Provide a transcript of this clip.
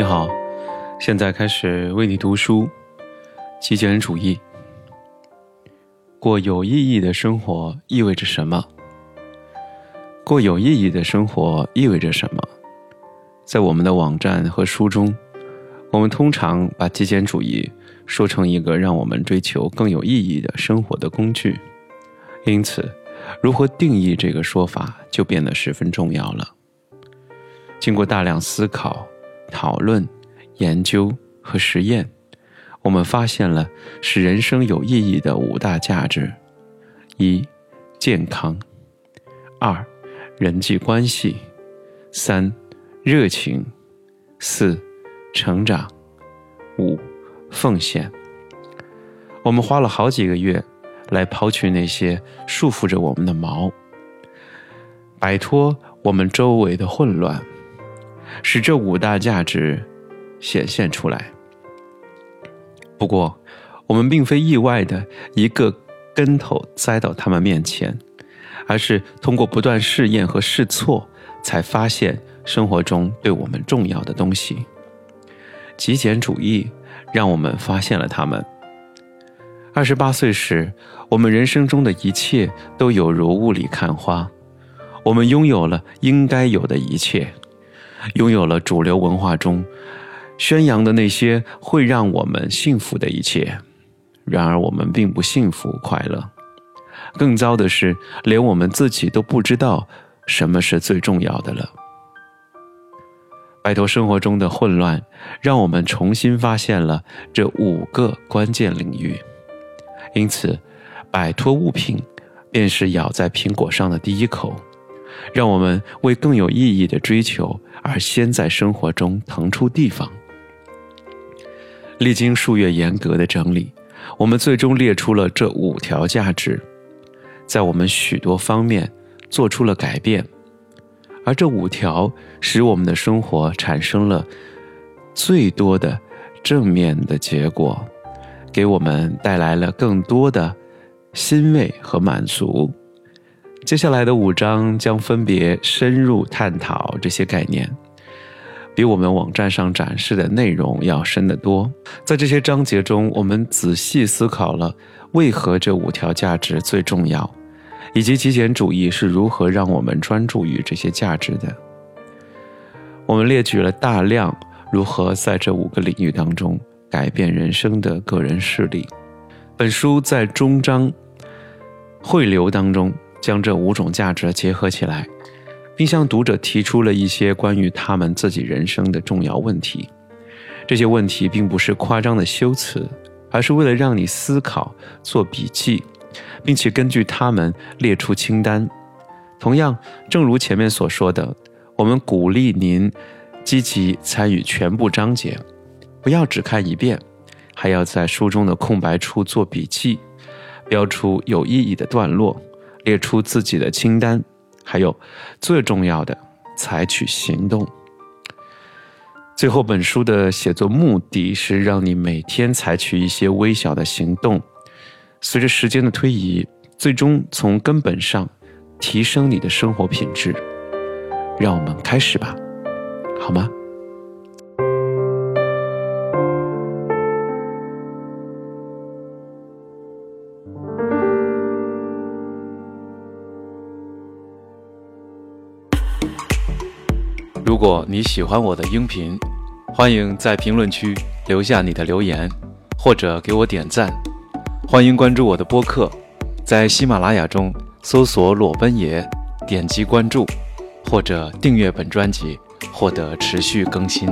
你好，现在开始为你读书。极简主义，过有意义的生活意味着什么？过有意义的生活意味着什么？在我们的网站和书中，我们通常把极简主义说成一个让我们追求更有意义的生活的工具。因此，如何定义这个说法就变得十分重要了。经过大量思考。讨论、研究和实验，我们发现了使人生有意义的五大价值：一、健康；二、人际关系；三、热情；四、成长；五、奉献。我们花了好几个月来抛去那些束缚着我们的毛，摆脱我们周围的混乱。使这五大价值显现出来。不过，我们并非意外的一个跟头栽到他们面前，而是通过不断试验和试错，才发现生活中对我们重要的东西。极简主义让我们发现了他们。二十八岁时，我们人生中的一切都有如雾里看花，我们拥有了应该有的一切。拥有了主流文化中宣扬的那些会让我们幸福的一切，然而我们并不幸福快乐。更糟的是，连我们自己都不知道什么是最重要的了。摆脱生活中的混乱，让我们重新发现了这五个关键领域。因此，摆脱物品便是咬在苹果上的第一口。让我们为更有意义的追求而先在生活中腾出地方。历经数月严格的整理，我们最终列出了这五条价值，在我们许多方面做出了改变，而这五条使我们的生活产生了最多的正面的结果，给我们带来了更多的欣慰和满足。接下来的五章将分别深入探讨这些概念，比我们网站上展示的内容要深得多。在这些章节中，我们仔细思考了为何这五条价值最重要，以及极简主义是如何让我们专注于这些价值的。我们列举了大量如何在这五个领域当中改变人生的个人事例。本书在中章汇流当中。将这五种价值结合起来，并向读者提出了一些关于他们自己人生的重要问题。这些问题并不是夸张的修辞，而是为了让你思考、做笔记，并且根据他们列出清单。同样，正如前面所说的，我们鼓励您积极参与全部章节，不要只看一遍，还要在书中的空白处做笔记，标出有意义的段落。列出自己的清单，还有最重要的，采取行动。最后，本书的写作目的是让你每天采取一些微小的行动，随着时间的推移，最终从根本上提升你的生活品质。让我们开始吧，好吗？如果你喜欢我的音频，欢迎在评论区留下你的留言，或者给我点赞。欢迎关注我的播客，在喜马拉雅中搜索“裸奔爷”，点击关注，或者订阅本专辑，获得持续更新。